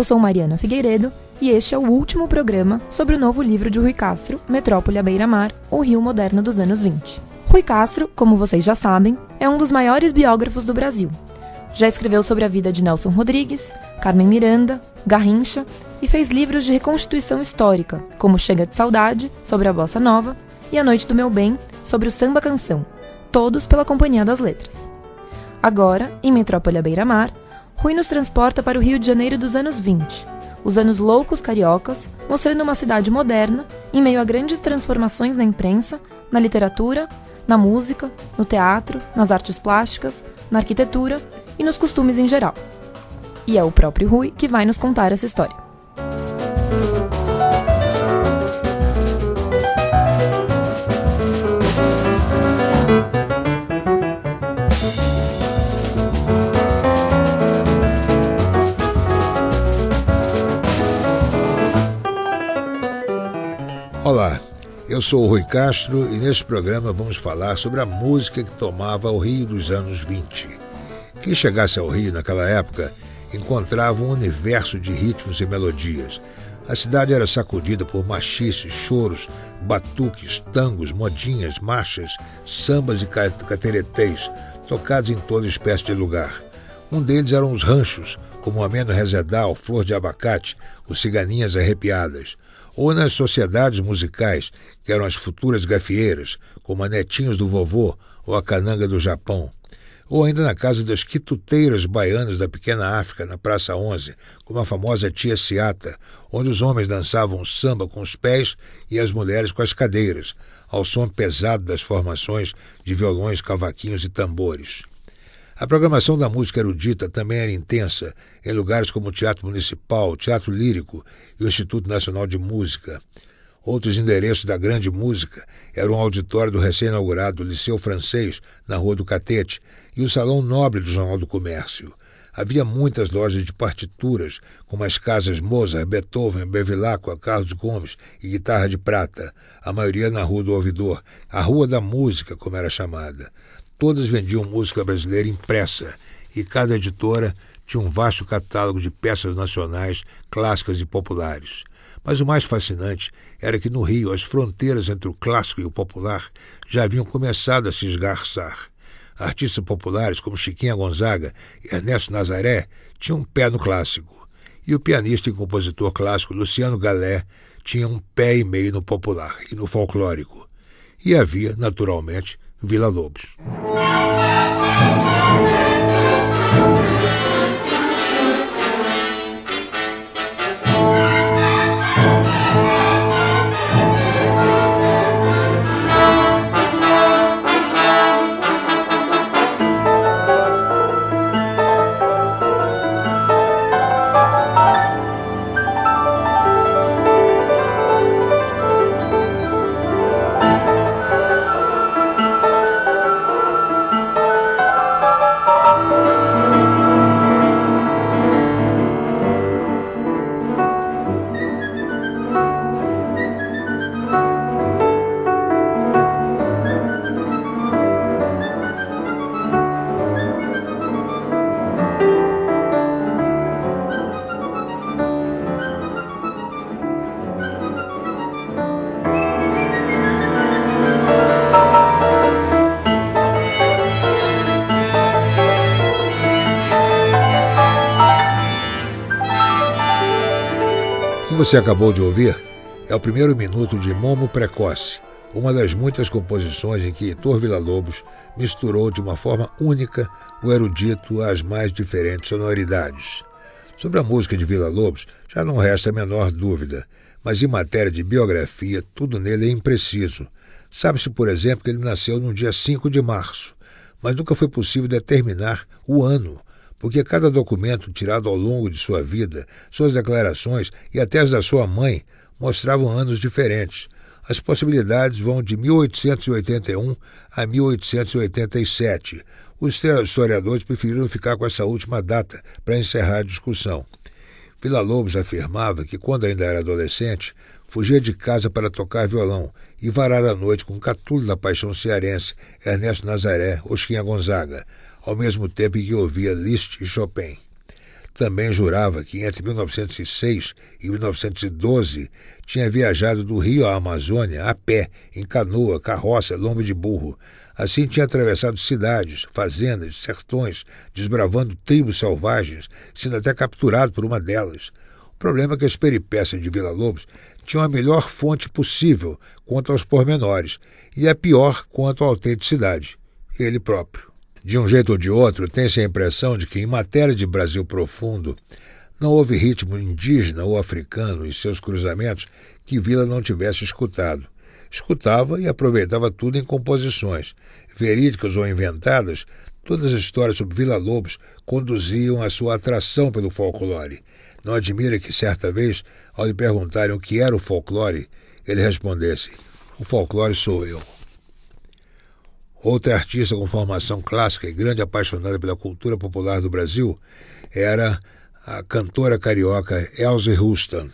Eu sou Mariana Figueiredo e este é o último programa sobre o novo livro de Rui Castro, Metrópole à Beira-Mar, o Rio Moderno dos anos 20. Rui Castro, como vocês já sabem, é um dos maiores biógrafos do Brasil. Já escreveu sobre a vida de Nelson Rodrigues, Carmen Miranda, Garrincha e fez livros de reconstituição histórica, como Chega de Saudade, sobre a Bossa Nova, e A Noite do Meu Bem, sobre o samba canção, todos pela Companhia das Letras. Agora, em Metrópole à Beira-Mar, Rui nos transporta para o Rio de Janeiro dos anos 20, os anos loucos cariocas, mostrando uma cidade moderna em meio a grandes transformações na imprensa, na literatura, na música, no teatro, nas artes plásticas, na arquitetura e nos costumes em geral. E é o próprio Rui que vai nos contar essa história. Olá, eu sou o Rui Castro e neste programa vamos falar sobre a música que tomava o Rio dos anos 20. Quem chegasse ao Rio naquela época encontrava um universo de ritmos e melodias. A cidade era sacudida por machices, choros, batuques, tangos, modinhas, marchas, sambas e cateretês, tocados em toda espécie de lugar. Um deles eram os ranchos, como o Ameno Resedal, Flor de Abacate, os Ciganinhas Arrepiadas ou nas sociedades musicais, que eram as futuras gafieiras, como a Netinhos do Vovô ou a Cananga do Japão, ou ainda na casa das quituteiras baianas da pequena África, na Praça 11, como a famosa Tia Ciata, onde os homens dançavam samba com os pés e as mulheres com as cadeiras, ao som pesado das formações de violões, cavaquinhos e tambores. A programação da música erudita também era intensa em lugares como o Teatro Municipal, o Teatro Lírico e o Instituto Nacional de Música. Outros endereços da grande música eram o auditório do recém-inaugurado Liceu Francês, na Rua do Catete, e o Salão Nobre do Jornal do Comércio. Havia muitas lojas de partituras, como as casas Mozart, Beethoven, Bevilacqua, Carlos Gomes e Guitarra de Prata, a maioria na Rua do Ouvidor, a Rua da Música, como era chamada. Todas vendiam música brasileira impressa e cada editora tinha um vasto catálogo de peças nacionais, clássicas e populares. Mas o mais fascinante era que no Rio as fronteiras entre o clássico e o popular já haviam começado a se esgarçar. Artistas populares como Chiquinha Gonzaga e Ernesto Nazaré tinham um pé no clássico, e o pianista e compositor clássico Luciano Galé tinha um pé e meio no popular e no folclórico. E havia, naturalmente, Vila Lobos. Você acabou de ouvir é o primeiro minuto de Momo Precoce, uma das muitas composições em que Heitor Villa-Lobos misturou de uma forma única o erudito às mais diferentes sonoridades. Sobre a música de Villa-Lobos já não resta a menor dúvida, mas em matéria de biografia tudo nele é impreciso. Sabe-se, por exemplo, que ele nasceu no dia 5 de março, mas nunca foi possível determinar o ano porque cada documento tirado ao longo de sua vida, suas declarações e até as da sua mãe mostravam anos diferentes. As possibilidades vão de 1881 a 1887. Os historiadores preferiram ficar com essa última data para encerrar a discussão. Vila Lobos afirmava que, quando ainda era adolescente, fugia de casa para tocar violão e varar a noite com Catulo da Paixão Cearense, Ernesto Nazaré ou Gonzaga ao mesmo tempo em que ouvia Liszt e Chopin. também jurava que entre 1906 e 1912 tinha viajado do Rio à Amazônia a pé, em canoa, carroça, lombo de burro. Assim tinha atravessado cidades, fazendas, sertões, desbravando tribos selvagens, sendo até capturado por uma delas. O problema é que as peripécias de Vila Lobos tinham a melhor fonte possível quanto aos pormenores e a pior quanto à autenticidade, ele próprio. De um jeito ou de outro, tem-se a impressão de que, em matéria de Brasil profundo, não houve ritmo indígena ou africano em seus cruzamentos que Vila não tivesse escutado. Escutava e aproveitava tudo em composições, verídicas ou inventadas, todas as histórias sobre Vila Lobos conduziam à sua atração pelo folclore. Não admira que, certa vez, ao lhe perguntarem o que era o folclore, ele respondesse: O folclore sou eu. Outra artista com formação clássica e grande apaixonada pela cultura popular do Brasil era a cantora carioca Elsie Houston.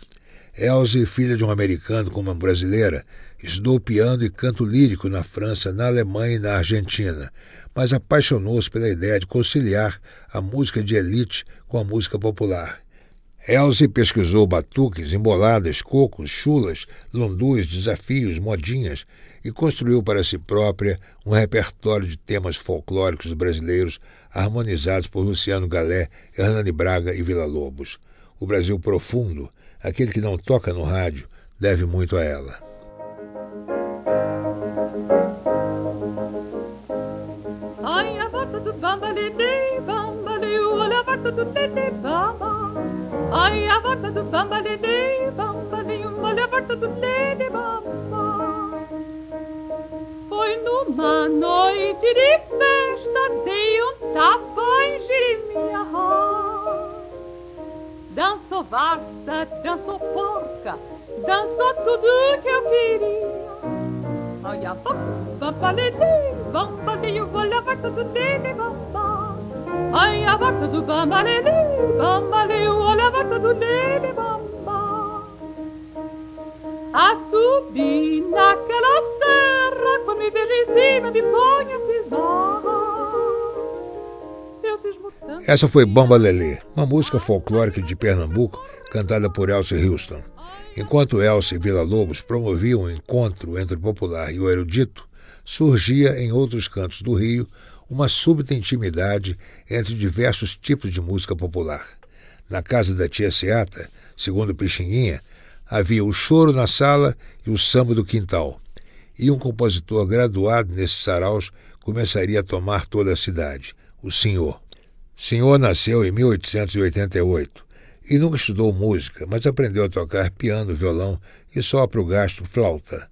Elsie, filha de um americano com uma brasileira, estudou piano e canto lírico na França, na Alemanha e na Argentina, mas apaixonou-se pela ideia de conciliar a música de elite com a música popular. Elze pesquisou batuques, emboladas, cocos, chulas, lundus, desafios, modinhas e construiu para si própria um repertório de temas folclóricos brasileiros harmonizados por Luciano Galé, Hernani Braga e Vila Lobos. O Brasil profundo, aquele que não toca no rádio, deve muito a ela. Ai, a volta do olha a volta do. Ai, a volta do bamba, lele, bamba, olha a volta do lele, bamba. Foi numa noite de festa, dei um tapa em Jerimia. Dançou varsa, dançou porca, dançou tudo que eu queria. Ai, a volta do bamba, lele, bamba, olha a volta do lele, bamba. Ai, a volta do bamba, lele, bamba, a subir naquela serra. Essa foi Bamba Lelê, uma música folclórica de Pernambuco cantada por Elsie Houston. Enquanto Elsie e Vila Lobos promoviam um encontro entre o popular e o erudito, surgia em outros cantos do Rio uma súbita intimidade entre diversos tipos de música popular. Na casa da tia Seata, segundo Pixinguinha, havia o choro na sala e o samba do quintal. E um compositor graduado nesses saraus começaria a tomar toda a cidade, o senhor. Senhor nasceu em 1888 e nunca estudou música, mas aprendeu a tocar piano, violão e só para o gasto flauta.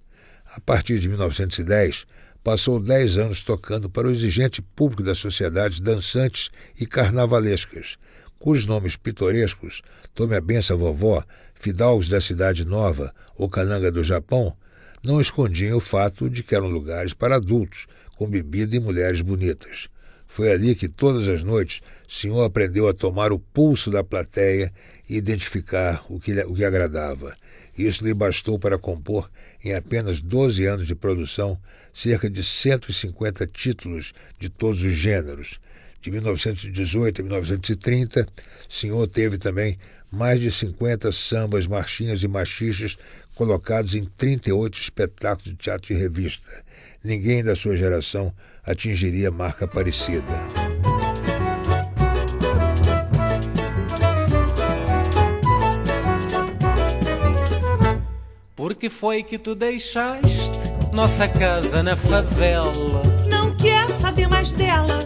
A partir de 1910, passou dez anos tocando para o exigente público das sociedades dançantes e carnavalescas, cujos nomes pitorescos, Tome a Benção Vovó, Fidalgos da Cidade Nova ou Cananga do Japão, não escondiam o fato de que eram lugares para adultos, com bebida e mulheres bonitas. Foi ali que todas as noites senhor aprendeu a tomar o pulso da plateia e identificar o que, o que agradava. Isso lhe bastou para compor, em apenas 12 anos de produção, cerca de 150 títulos de todos os gêneros. De 1918 a 1930, o senhor teve também mais de 50 sambas, marchinhas e machiches colocados em 38 espetáculos de teatro e revista. Ninguém da sua geração atingiria marca parecida. Por que foi que tu deixaste nossa casa na favela? Não quero saber mais dela,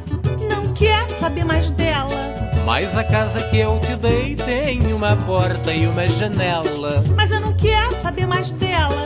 saber mais dela. Mas a casa que eu te dei tem uma porta e uma janela. Mas eu não quero saber mais dela,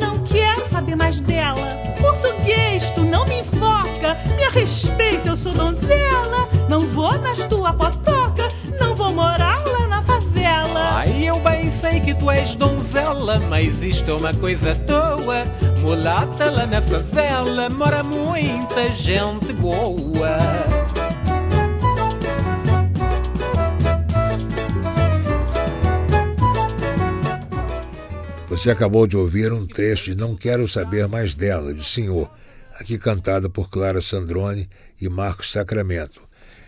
não quero saber mais dela. Português, tu não me enfoca, me respeita, eu sou donzela. Não vou nas tua potoca, não vou morar lá na favela. Ai, eu bem sei que tu és donzela, mas isto é uma coisa toa. Mulata lá na favela, mora muita gente boa. Você acabou de ouvir um trecho de Não Quero Saber Mais Dela, de Senhor, aqui cantada por Clara Sandrone e Marcos Sacramento.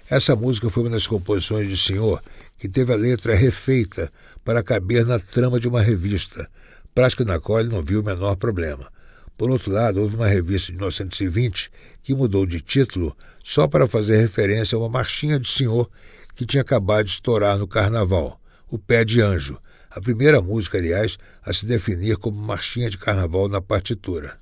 Essa música foi uma das composições de Senhor que teve a letra refeita para caber na trama de uma revista, prática na qual ele não viu o menor problema. Por outro lado, houve uma revista de 1920 que mudou de título só para fazer referência a uma marchinha de senhor que tinha acabado de estourar no carnaval, O Pé de Anjo, a primeira música, aliás, a se definir como marchinha de carnaval na partitura.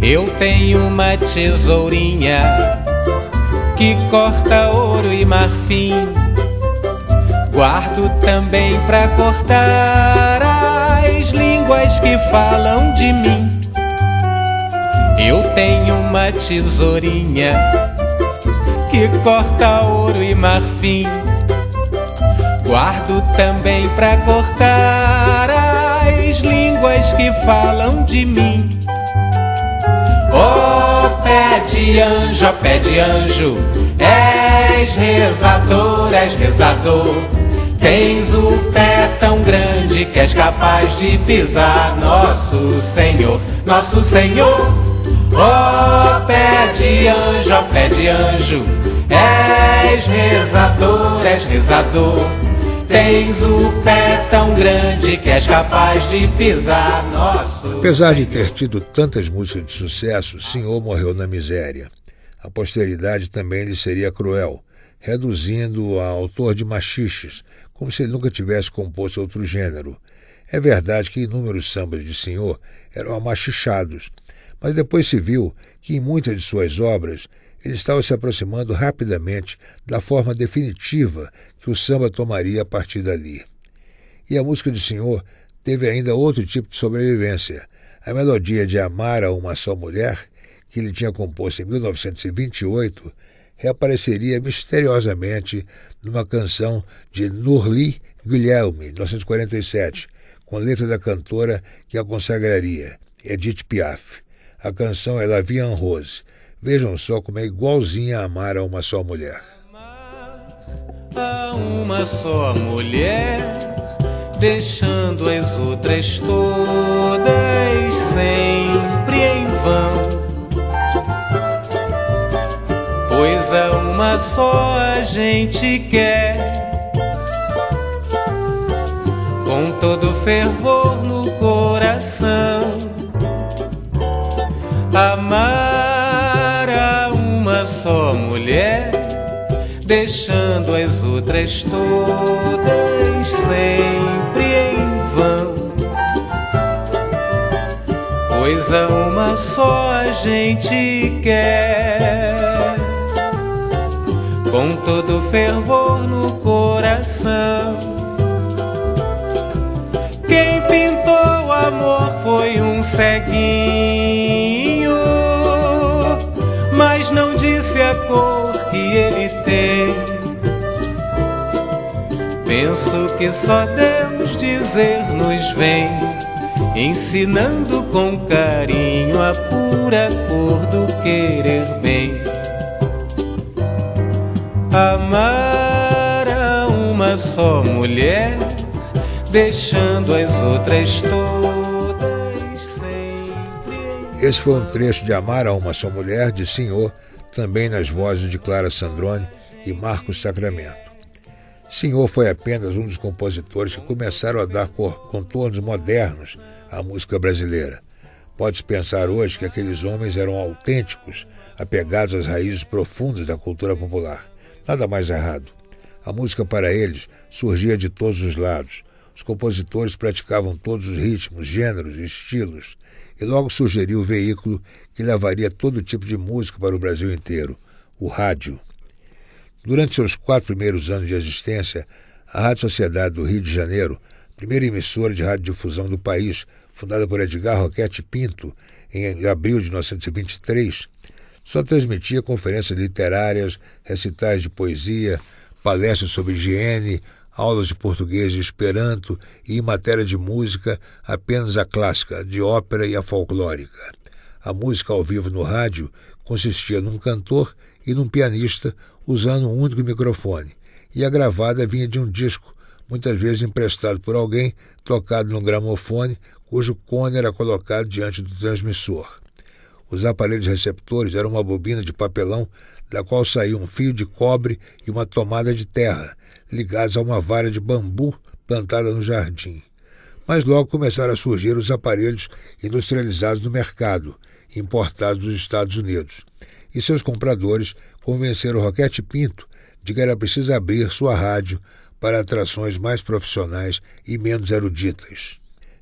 Eu tenho uma tesourinha que corta ouro e marfim. Guardo também pra cortar línguas que falam de mim. Eu tenho uma tesourinha que corta ouro e marfim. Guardo também pra cortar as línguas que falam de mim. Oh, pé de anjo, pé de anjo, és rezador, és rezador. Tens o pé tão grande que és capaz de pisar nosso Senhor, nosso Senhor. Ó oh, pé de anjo, ó pé de anjo, és rezador, és rezador. Tens o pé tão grande que és capaz de pisar nosso. Apesar de ter tido tantas músicas de sucesso, o senhor morreu na miséria. A posteridade também lhe seria cruel, reduzindo-o a autor de machiches, como se ele nunca tivesse composto outro gênero. É verdade que inúmeros sambas de senhor eram amachichados, mas depois se viu que em muitas de suas obras ele estava se aproximando rapidamente da forma definitiva que o samba tomaria a partir dali. E a música de Senhor teve ainda outro tipo de sobrevivência. A melodia de Amar a uma só mulher, que ele tinha composto em 1928, reapareceria misteriosamente numa canção de Nurli Guilherme, 1947, com letra da cantora que a consagraria, Edith Piaf. A canção é La Vie en Rose, Vejam só como é igualzinha a amar a uma só mulher. A uma só mulher, deixando as outras todas sempre em vão. Pois a uma só a gente quer, com todo fervor no coração. Amar só mulher, deixando as outras todas sempre em vão. Pois a uma só a gente quer, com todo fervor no coração. Quem pintou o amor foi um ceguinho mas não disse a cor que ele tem. Penso que só Deus dizer-nos vem, ensinando com carinho a pura cor do querer bem. Amar a uma só mulher, deixando as outras todas esse foi um trecho de Amar a uma só mulher, de Senhor, também nas vozes de Clara Sandrone e Marcos Sacramento. Senhor foi apenas um dos compositores que começaram a dar contornos modernos à música brasileira. Pode-se pensar hoje que aqueles homens eram autênticos, apegados às raízes profundas da cultura popular. Nada mais errado. A música para eles surgia de todos os lados. Os compositores praticavam todos os ritmos, gêneros e estilos e logo sugeriu o veículo que levaria todo tipo de música para o Brasil inteiro, o rádio. Durante seus quatro primeiros anos de existência, a Rádio Sociedade do Rio de Janeiro, primeira emissora de radiodifusão do país, fundada por Edgar Roquete Pinto em abril de 1923, só transmitia conferências literárias, recitais de poesia, palestras sobre higiene, aulas de português e esperanto e, em matéria de música, apenas a clássica, de ópera e a folclórica. A música ao vivo no rádio consistia num cantor e num pianista usando um único microfone, e a gravada vinha de um disco, muitas vezes emprestado por alguém, tocado num gramofone, cujo cone era colocado diante do transmissor. Os aparelhos receptores eram uma bobina de papelão da qual saía um fio de cobre e uma tomada de terra, ligados a uma vara de bambu plantada no jardim. Mas logo começaram a surgir os aparelhos industrializados no mercado, importados dos Estados Unidos. E seus compradores convenceram Roquete Pinto de que era preciso abrir sua rádio para atrações mais profissionais e menos eruditas.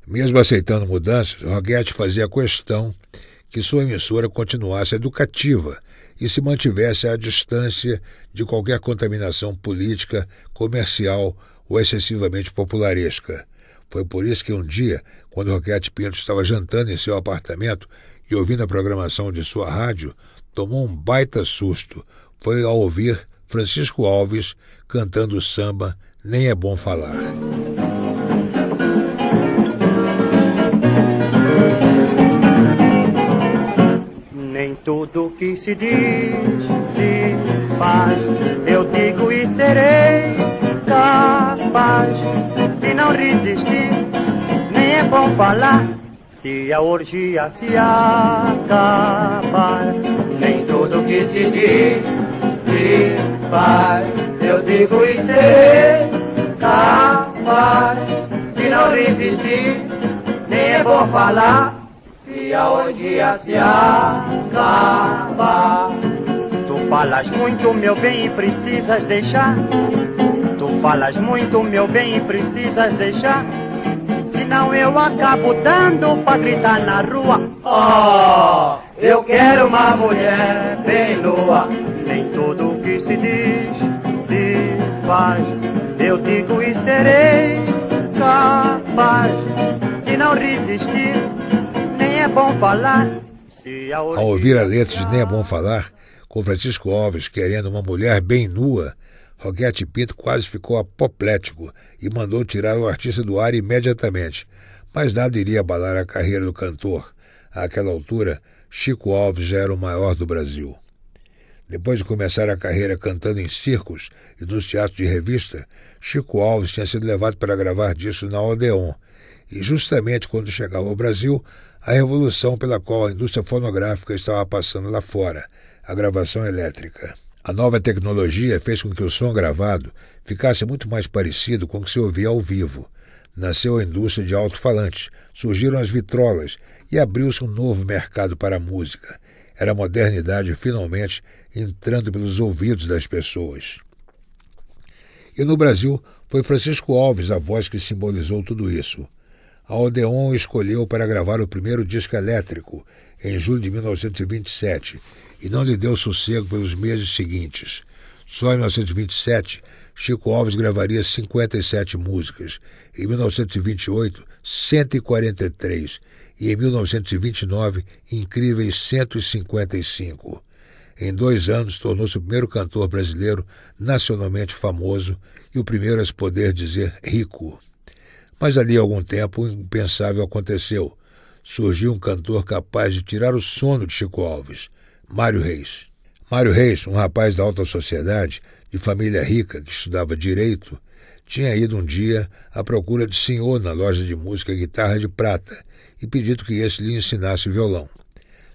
Mesmo aceitando mudanças, Roquete fazia questão que sua emissora continuasse educativa e se mantivesse à distância de qualquer contaminação política, comercial ou excessivamente popularesca. Foi por isso que um dia, quando Roquete Pinto estava jantando em seu apartamento e ouvindo a programação de sua rádio, tomou um baita susto. Foi ao ouvir Francisco Alves cantando samba Nem é Bom Falar. Tudo que se diz se faz, eu digo e serei capaz de não resistir. Nem é bom falar se a orgia se acabar. Nem tudo que se diz se faz, eu digo e serei capaz de não resistir. Nem é bom falar se a orgia se acabar. Tu falas muito, meu bem, e precisas deixar. Tu falas muito, meu bem, e precisas deixar. Senão eu acabo dando pra gritar na rua. Oh, eu quero uma mulher bem nua. Nem tudo que se diz, se faz. Eu digo e serei capaz de não resistir. Nem é bom falar. Ao ouvir a letra de Nem é Bom Falar, com Francisco Alves querendo uma mulher bem nua, Roquete Pinto quase ficou apoplético e mandou tirar o artista do ar imediatamente. Mas nada iria abalar a carreira do cantor. Àquela altura, Chico Alves já era o maior do Brasil. Depois de começar a carreira cantando em circos e nos teatros de revista, Chico Alves tinha sido levado para gravar discos na Odeon. E justamente quando chegava ao Brasil, a revolução pela qual a indústria fonográfica estava passando lá fora, a gravação elétrica. A nova tecnologia fez com que o som gravado ficasse muito mais parecido com o que se ouvia ao vivo. Nasceu a indústria de alto-falantes, surgiram as vitrolas e abriu-se um novo mercado para a música. Era a modernidade finalmente entrando pelos ouvidos das pessoas. E no Brasil foi Francisco Alves a voz que simbolizou tudo isso. A Odeon escolheu para gravar o primeiro disco elétrico, em julho de 1927, e não lhe deu sossego pelos meses seguintes. Só em 1927, Chico Alves gravaria 57 músicas, em 1928, 143 e em 1929, incríveis 155. Em dois anos, tornou-se o primeiro cantor brasileiro nacionalmente famoso e o primeiro a se poder dizer rico. Mas ali, algum tempo, o impensável aconteceu. Surgiu um cantor capaz de tirar o sono de Chico Alves. Mário Reis. Mário Reis, um rapaz da alta sociedade, de família rica, que estudava direito, tinha ido um dia à procura de senhor na loja de música Guitarra de Prata e pedido que esse lhe ensinasse violão.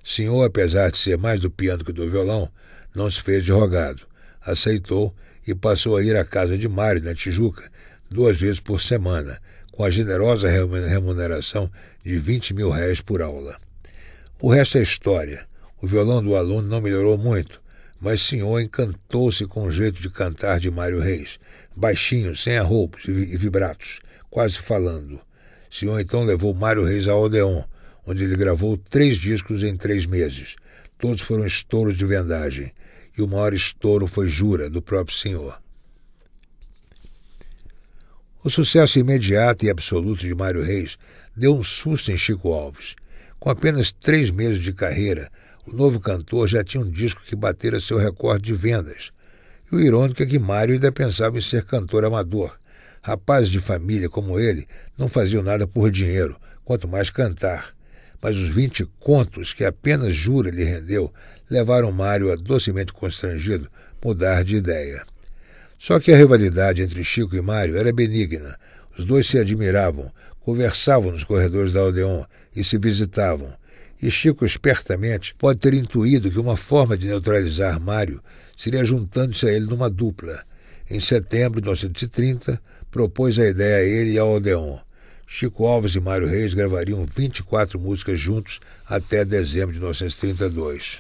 Senhor, apesar de ser mais do piano que do violão, não se fez de rogado. Aceitou e passou a ir à casa de Mário, na Tijuca, duas vezes por semana, com a generosa remuneração de 20 mil réis por aula. O resto é história. O violão do aluno não melhorou muito, mas senhor encantou-se com o jeito de cantar de Mário Reis, baixinho, sem arroubos e vibratos, quase falando. Senhor então levou Mário Reis ao Odeon, onde ele gravou três discos em três meses. Todos foram estouros de vendagem, e o maior estouro foi Jura, do próprio senhor. O sucesso imediato e absoluto de Mário Reis deu um susto em Chico Alves. Com apenas três meses de carreira, o novo cantor já tinha um disco que batera seu recorde de vendas. E o irônico é que Mário ainda pensava em ser cantor amador. Rapazes de família como ele não faziam nada por dinheiro, quanto mais cantar. Mas os vinte contos que apenas Jura lhe rendeu levaram Mário a, docemente constrangido, mudar de ideia. Só que a rivalidade entre Chico e Mário era benigna. Os dois se admiravam, conversavam nos corredores da Odeon e se visitavam. E Chico, espertamente, pode ter intuído que uma forma de neutralizar Mário seria juntando-se a ele numa dupla. Em setembro de 1930, propôs a ideia a ele e ao Odeon. Chico Alves e Mário Reis gravariam 24 músicas juntos até dezembro de 1932.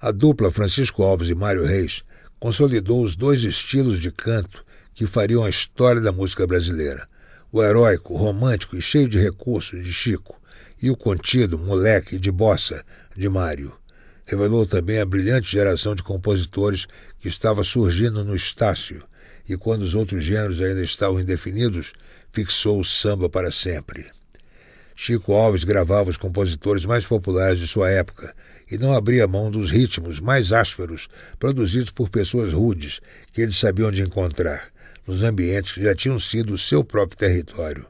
A dupla Francisco Alves e Mário Reis consolidou os dois estilos de canto que fariam a história da música brasileira: o heróico, romântico e cheio de recursos de Chico, e o contido, moleque de bossa de Mário. Revelou também a brilhante geração de compositores que estava surgindo no Estácio, e quando os outros gêneros ainda estavam indefinidos, fixou o samba para sempre. Chico Alves gravava os compositores mais populares de sua época e não abria mão dos ritmos mais ásperos produzidos por pessoas rudes que ele sabia onde encontrar, nos ambientes que já tinham sido o seu próprio território.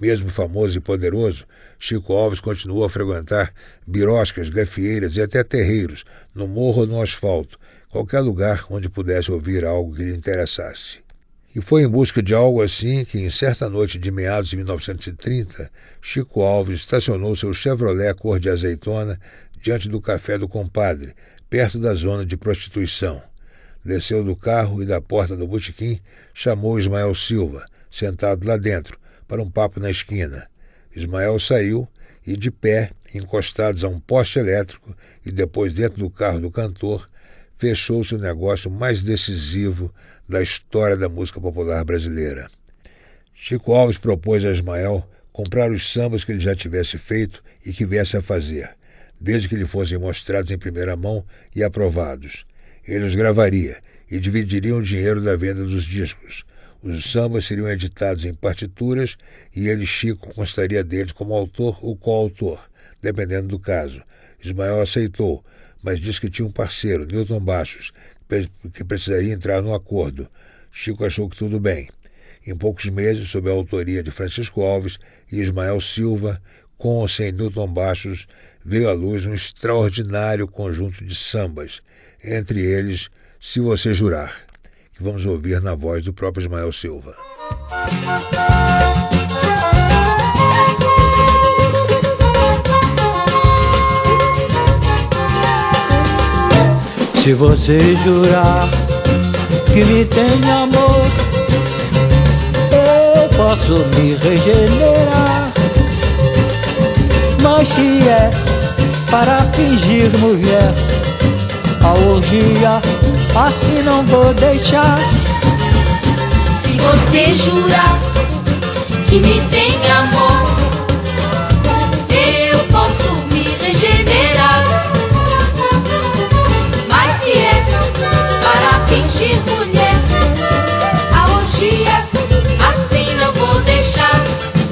Mesmo famoso e poderoso, Chico Alves continuou a frequentar biroscas, gafieiras e até terreiros, no morro ou no asfalto, qualquer lugar onde pudesse ouvir algo que lhe interessasse. E foi em busca de algo assim que, em certa noite de meados de 1930, Chico Alves estacionou seu Chevrolet cor de azeitona diante do café do compadre, perto da zona de prostituição. Desceu do carro e da porta do botequim chamou Ismael Silva, sentado lá dentro, para um papo na esquina. Ismael saiu e, de pé, encostados a um poste elétrico e depois dentro do carro do cantor, fechou-se o negócio mais decisivo da história da música popular brasileira. Chico Alves propôs a Ismael comprar os sambas que ele já tivesse feito e que viesse a fazer, desde que lhe fossem mostrados em primeira mão e aprovados. Ele os gravaria e dividiriam o dinheiro da venda dos discos, os sambas seriam editados em partituras e ele, Chico, constaria deles como autor ou coautor, dependendo do caso. Ismael aceitou, mas disse que tinha um parceiro, Newton Baixos, que precisaria entrar no acordo. Chico achou que tudo bem. Em poucos meses, sob a autoria de Francisco Alves e Ismael Silva, com ou sem Newton Baixos, veio à luz um extraordinário conjunto de sambas, entre eles Se Você Jurar que vamos ouvir na voz do próprio Ismael Silva. Se você jurar que me tem amor, eu posso me regenerar. Mas se é para fingir mulher, a orgia assim não vou deixar. Se você jurar que me tem amor, eu posso me regenerar. Mas se é para fingir mulher, a orgia assim não vou deixar.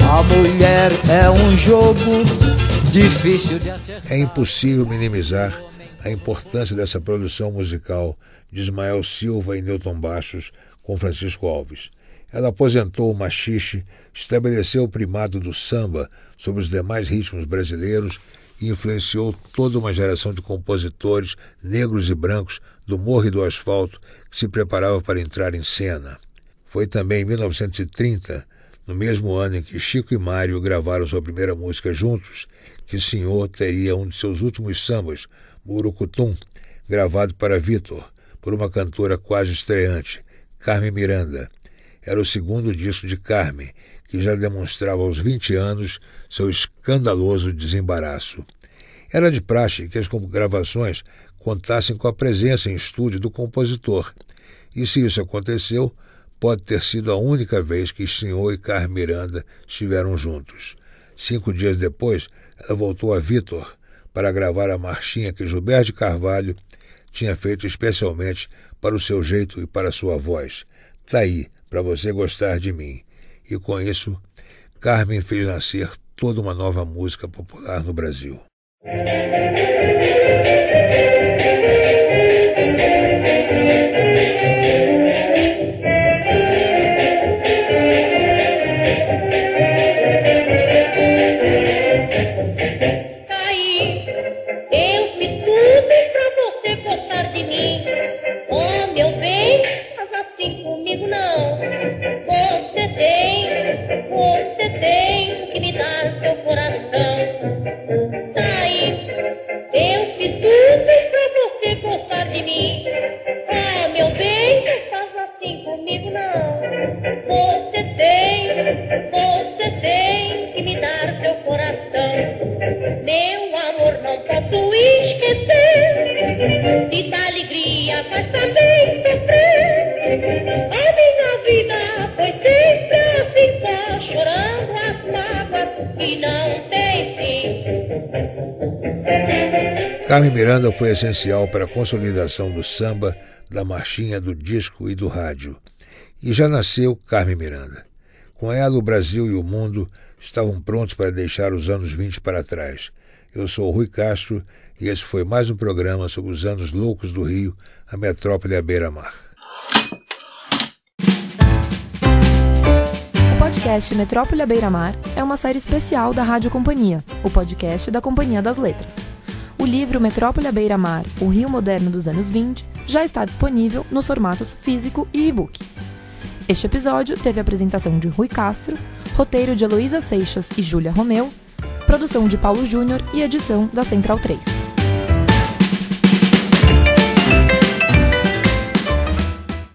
A mulher é um jogo difícil de. É impossível minimizar a importância dessa produção musical de Ismael Silva e Newton Baixos com Francisco Alves. Ela aposentou o machixe, estabeleceu o primado do samba sobre os demais ritmos brasileiros e influenciou toda uma geração de compositores negros e brancos do morro e do asfalto que se preparava para entrar em cena. Foi também em 1930, no mesmo ano em que Chico e Mário gravaram sua primeira música juntos, que o senhor teria um de seus últimos sambas, Murucutum, gravado para Vitor, por uma cantora quase estreante, Carmen Miranda. Era o segundo disco de Carmen, que já demonstrava aos 20 anos seu escandaloso desembaraço. Era de praxe que as gravações contassem com a presença em estúdio do compositor, e se isso aconteceu, pode ter sido a única vez que Senhor e Carmen Miranda estiveram juntos. Cinco dias depois, ela voltou a Vitor para gravar a marchinha que Gilberto de Carvalho tinha feito especialmente para o seu jeito e para a sua voz. Tá aí, para você gostar de mim. E com isso, Carmen fez nascer toda uma nova música popular no Brasil. Miranda foi essencial para a consolidação do samba, da marchinha, do disco e do rádio. E já nasceu Carmen Miranda. Com ela, o Brasil e o mundo estavam prontos para deixar os anos 20 para trás. Eu sou Rui Castro e esse foi mais um programa sobre os anos loucos do Rio, a metrópole à beira-mar. O podcast Metrópole à Beira-Mar é uma série especial da Rádio Companhia, o podcast da Companhia das Letras. O livro Metrópole à Beira-Mar, o Rio Moderno dos anos 20, já está disponível nos formatos físico e e-book. Este episódio teve a apresentação de Rui Castro, roteiro de Heloísa Seixas e Júlia Romeu, produção de Paulo Júnior e edição da Central 3.